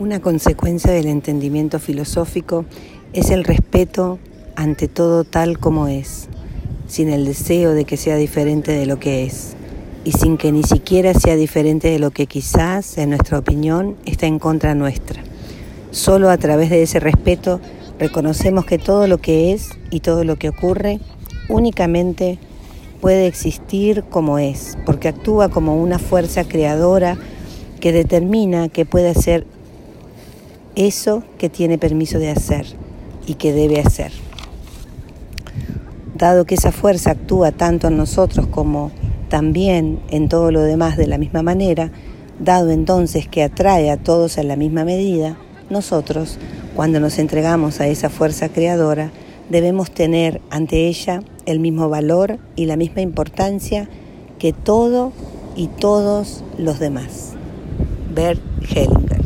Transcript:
Una consecuencia del entendimiento filosófico es el respeto ante todo tal como es, sin el deseo de que sea diferente de lo que es, y sin que ni siquiera sea diferente de lo que quizás, en nuestra opinión, está en contra nuestra. Solo a través de ese respeto reconocemos que todo lo que es y todo lo que ocurre únicamente puede existir como es, porque actúa como una fuerza creadora que determina que puede ser eso que tiene permiso de hacer y que debe hacer. Dado que esa fuerza actúa tanto en nosotros como también en todo lo demás de la misma manera, dado entonces que atrae a todos en la misma medida, nosotros, cuando nos entregamos a esa fuerza creadora, debemos tener ante ella el mismo valor y la misma importancia que todo y todos los demás. Bert Hellinger